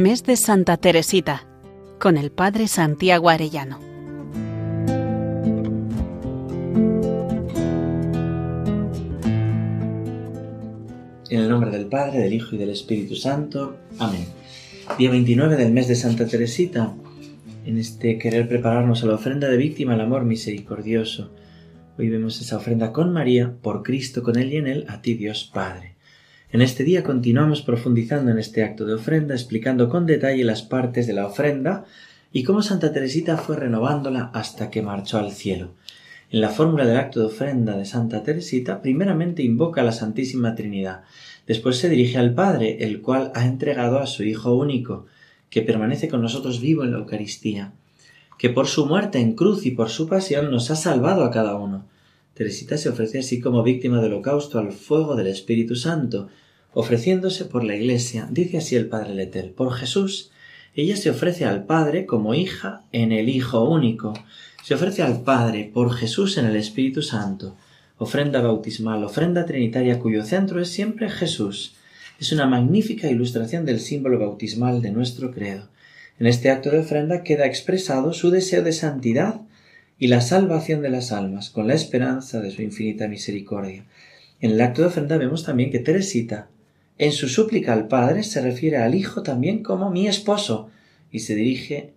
Mes de Santa Teresita, con el Padre Santiago Arellano. En el nombre del Padre, del Hijo y del Espíritu Santo. Amén. Día 29 del mes de Santa Teresita. En este querer prepararnos a la ofrenda de víctima al amor misericordioso. Hoy vemos esa ofrenda con María, por Cristo, con Él y en Él, a ti Dios Padre. En este día continuamos profundizando en este acto de ofrenda, explicando con detalle las partes de la ofrenda y cómo Santa Teresita fue renovándola hasta que marchó al cielo. En la fórmula del acto de ofrenda de Santa Teresita, primeramente invoca a la Santísima Trinidad, después se dirige al Padre, el cual ha entregado a su Hijo único, que permanece con nosotros vivo en la Eucaristía, que por su muerte en cruz y por su pasión nos ha salvado a cada uno. Teresita se ofrece así como víctima de holocausto al fuego del Espíritu Santo, ofreciéndose por la Iglesia, dice así el Padre Letel, por Jesús, ella se ofrece al Padre como hija en el Hijo único, se ofrece al Padre por Jesús en el Espíritu Santo, ofrenda bautismal, ofrenda trinitaria cuyo centro es siempre Jesús. Es una magnífica ilustración del símbolo bautismal de nuestro credo. En este acto de ofrenda queda expresado su deseo de santidad y la salvación de las almas, con la esperanza de su infinita misericordia. En el acto de ofrenda vemos también que Teresita, en su súplica al Padre se refiere al Hijo también como mi esposo y se dirige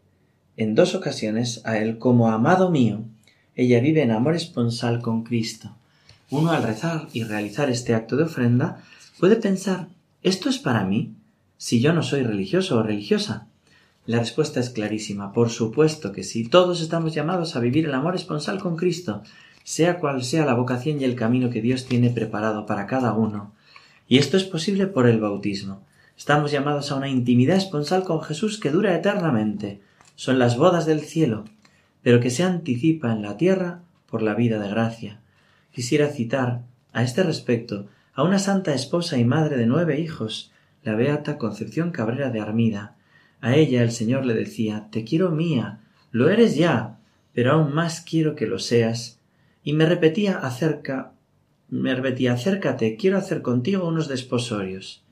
en dos ocasiones a él como amado mío. Ella vive en amor esponsal con Cristo. Uno al rezar y realizar este acto de ofrenda puede pensar ¿esto es para mí? si yo no soy religioso o religiosa. La respuesta es clarísima. Por supuesto que sí. Todos estamos llamados a vivir el amor esponsal con Cristo, sea cual sea la vocación y el camino que Dios tiene preparado para cada uno. Y esto es posible por el bautismo. Estamos llamados a una intimidad esponsal con Jesús que dura eternamente. Son las bodas del cielo, pero que se anticipa en la tierra por la vida de gracia. Quisiera citar, a este respecto, a una santa esposa y madre de nueve hijos, la beata Concepción Cabrera de Armida. A ella el Señor le decía Te quiero mía, lo eres ya, pero aún más quiero que lo seas. Y me repetía acerca me repetía acércate, quiero hacer contigo unos desposorios.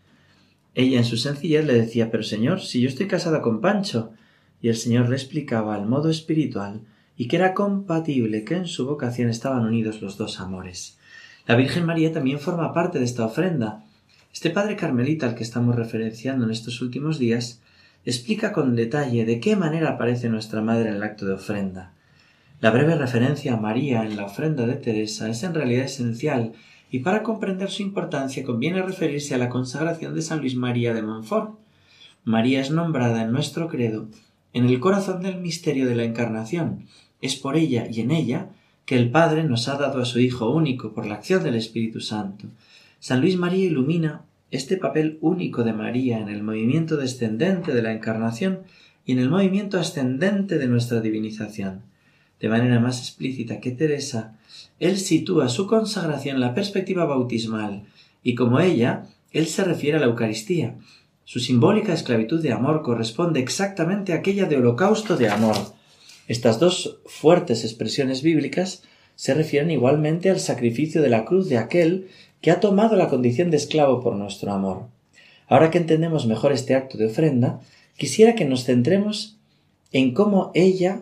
Ella en su sencillez le decía Pero señor, si yo estoy casada con Pancho. Y el señor le explicaba al modo espiritual y que era compatible que en su vocación estaban unidos los dos amores. La Virgen María también forma parte de esta ofrenda. Este padre carmelita al que estamos referenciando en estos últimos días explica con detalle de qué manera aparece nuestra madre en el acto de ofrenda. La breve referencia a María en la ofrenda de Teresa es en realidad esencial y para comprender su importancia conviene referirse a la consagración de San Luis María de Montfort. María es nombrada en nuestro credo en el corazón del misterio de la Encarnación. Es por ella y en ella que el Padre nos ha dado a su Hijo único por la acción del Espíritu Santo. San Luis María ilumina este papel único de María en el movimiento descendente de la Encarnación y en el movimiento ascendente de nuestra divinización de manera más explícita que Teresa, él sitúa su consagración en la perspectiva bautismal y como ella, él se refiere a la Eucaristía. Su simbólica esclavitud de amor corresponde exactamente a aquella de holocausto de amor. Estas dos fuertes expresiones bíblicas se refieren igualmente al sacrificio de la cruz de aquel que ha tomado la condición de esclavo por nuestro amor. Ahora que entendemos mejor este acto de ofrenda, quisiera que nos centremos en cómo ella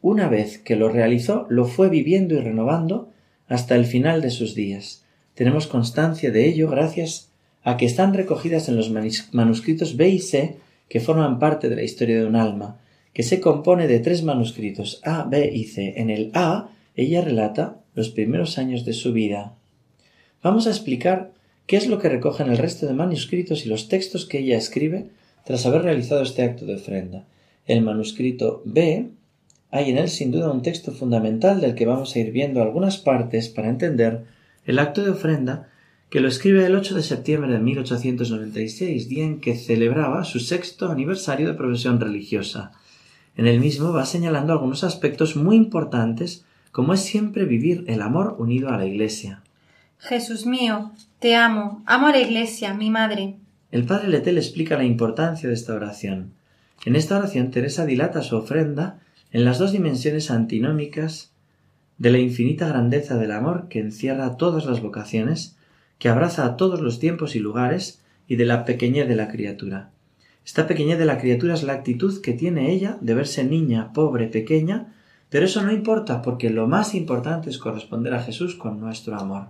una vez que lo realizó, lo fue viviendo y renovando hasta el final de sus días. Tenemos constancia de ello gracias a que están recogidas en los manuscritos B y C que forman parte de la historia de un alma, que se compone de tres manuscritos A, B y C. En el A, ella relata los primeros años de su vida. Vamos a explicar qué es lo que recogen el resto de manuscritos y los textos que ella escribe tras haber realizado este acto de ofrenda. El manuscrito B hay en él sin duda un texto fundamental del que vamos a ir viendo algunas partes para entender el acto de ofrenda que lo escribe el 8 de septiembre de 1896, día en que celebraba su sexto aniversario de profesión religiosa. En el mismo va señalando algunos aspectos muy importantes, como es siempre vivir el amor unido a la Iglesia. Jesús mío, te amo, amo a la Iglesia, mi madre. El padre Letel explica la importancia de esta oración. En esta oración Teresa dilata su ofrenda en las dos dimensiones antinómicas de la infinita grandeza del amor que encierra todas las vocaciones, que abraza a todos los tiempos y lugares, y de la pequeñez de la criatura. Esta pequeñez de la criatura es la actitud que tiene ella de verse niña, pobre, pequeña, pero eso no importa porque lo más importante es corresponder a Jesús con nuestro amor.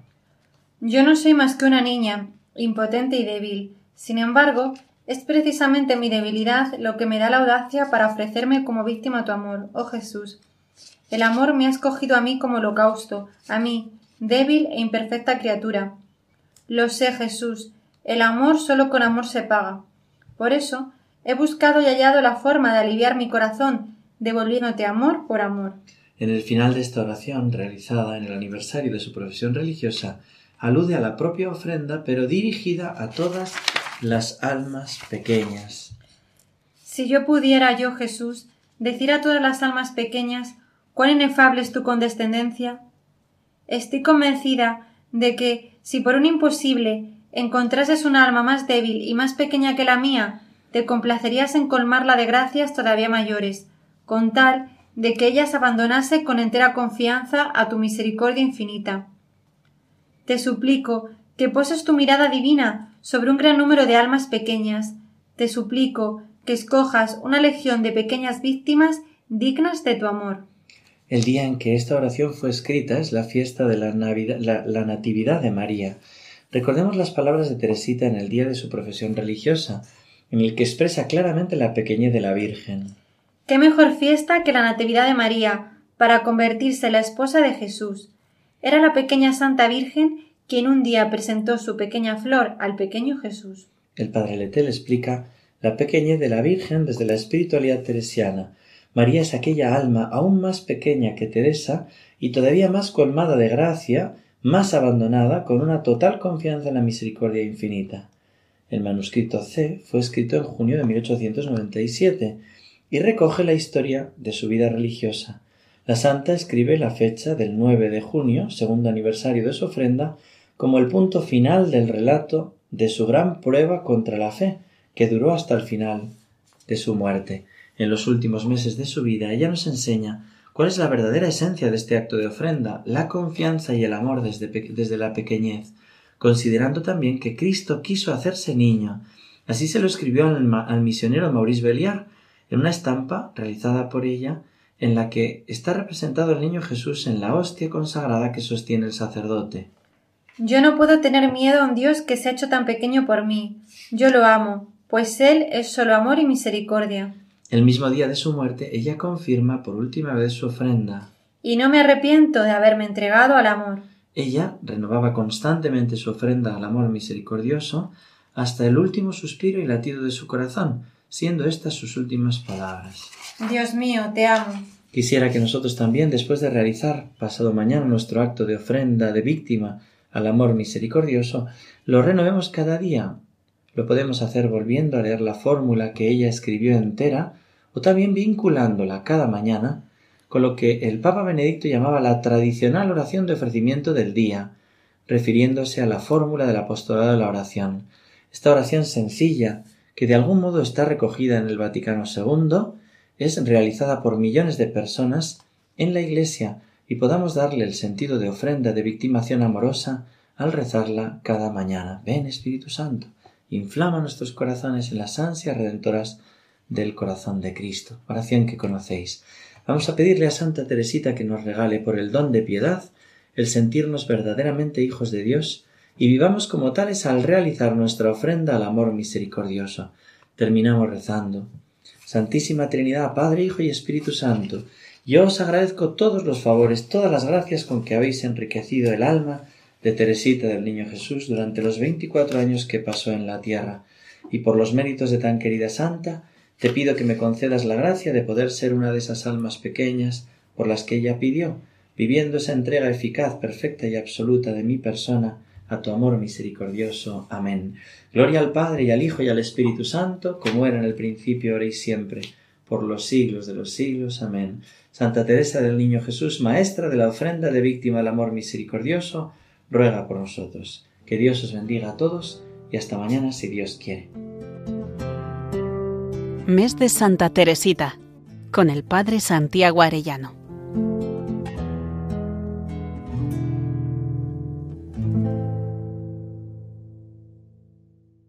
Yo no soy más que una niña, impotente y débil. Sin embargo, es precisamente mi debilidad lo que me da la audacia para ofrecerme como víctima a tu amor, oh Jesús. El amor me ha escogido a mí como holocausto, a mí, débil e imperfecta criatura. Lo sé, Jesús, el amor solo con amor se paga. Por eso he buscado y hallado la forma de aliviar mi corazón, devolviéndote amor por amor. En el final de esta oración, realizada en el aniversario de su profesión religiosa, alude a la propia ofrenda, pero dirigida a todas las almas pequeñas. Si yo pudiera yo, Jesús, decir a todas las almas pequeñas cuán inefable es tu condescendencia, estoy convencida de que si por un imposible encontrases un alma más débil y más pequeña que la mía, te complacerías en colmarla de gracias todavía mayores, con tal de que ella se abandonase con entera confianza a tu misericordia infinita. Te suplico que poses tu mirada divina sobre un gran número de almas pequeñas. Te suplico que escojas una legión de pequeñas víctimas dignas de tu amor. El día en que esta oración fue escrita es la fiesta de la, la Natividad de María, Recordemos las palabras de Teresita en el día de su profesión religiosa, en el que expresa claramente la pequeñez de la Virgen. ¿Qué mejor fiesta que la Natividad de María para convertirse en la esposa de Jesús? Era la pequeña Santa Virgen quien un día presentó su pequeña flor al pequeño Jesús. El padre Letel explica la pequeñez de la Virgen desde la espiritualidad teresiana. María es aquella alma aún más pequeña que Teresa y todavía más colmada de gracia más abandonada, con una total confianza en la misericordia infinita. El manuscrito C fue escrito en junio de 1897 y recoge la historia de su vida religiosa. La santa escribe la fecha del 9 de junio, segundo aniversario de su ofrenda, como el punto final del relato de su gran prueba contra la fe, que duró hasta el final de su muerte. En los últimos meses de su vida ella nos enseña ¿Cuál es la verdadera esencia de este acto de ofrenda? La confianza y el amor desde, desde la pequeñez, considerando también que Cristo quiso hacerse niño. Así se lo escribió al, misionero Maurice Belliard en una estampa realizada por ella en la que está representado el niño Jesús en la hostia consagrada que sostiene el sacerdote. Yo no puedo tener miedo a un Dios que se ha hecho tan pequeño por mí. Yo lo amo, pues Él es solo amor y misericordia. El mismo día de su muerte, ella confirma por última vez su ofrenda. Y no me arrepiento de haberme entregado al amor. Ella renovaba constantemente su ofrenda al amor misericordioso hasta el último suspiro y latido de su corazón, siendo estas sus últimas palabras. Dios mío, te amo. Quisiera que nosotros también, después de realizar pasado mañana nuestro acto de ofrenda de víctima al amor misericordioso, lo renovemos cada día, lo podemos hacer volviendo a leer la fórmula que ella escribió entera o también vinculándola cada mañana con lo que el Papa Benedicto llamaba la tradicional oración de ofrecimiento del día, refiriéndose a la fórmula del apostolado de la oración. Esta oración sencilla, que de algún modo está recogida en el Vaticano II, es realizada por millones de personas en la Iglesia y podamos darle el sentido de ofrenda de victimación amorosa al rezarla cada mañana. Ven Espíritu Santo inflama nuestros corazones en las ansias redentoras del corazón de Cristo. Oración que conocéis. Vamos a pedirle a Santa Teresita que nos regale por el don de piedad el sentirnos verdaderamente hijos de Dios y vivamos como tales al realizar nuestra ofrenda al amor misericordioso. Terminamos rezando. Santísima Trinidad, Padre, Hijo y Espíritu Santo, yo os agradezco todos los favores, todas las gracias con que habéis enriquecido el alma de Teresita del Niño Jesús durante los veinticuatro años que pasó en la tierra, y por los méritos de tan querida santa, te pido que me concedas la gracia de poder ser una de esas almas pequeñas por las que ella pidió, viviendo esa entrega eficaz, perfecta y absoluta de mi persona a tu amor misericordioso. Amén. Gloria al Padre y al Hijo y al Espíritu Santo, como era en el principio, ahora y siempre, por los siglos de los siglos. Amén. Santa Teresa del Niño Jesús, maestra de la ofrenda de víctima del amor misericordioso, ruega por nosotros. Que Dios os bendiga a todos y hasta mañana si Dios quiere. Mes de Santa Teresita con el Padre Santiago Arellano.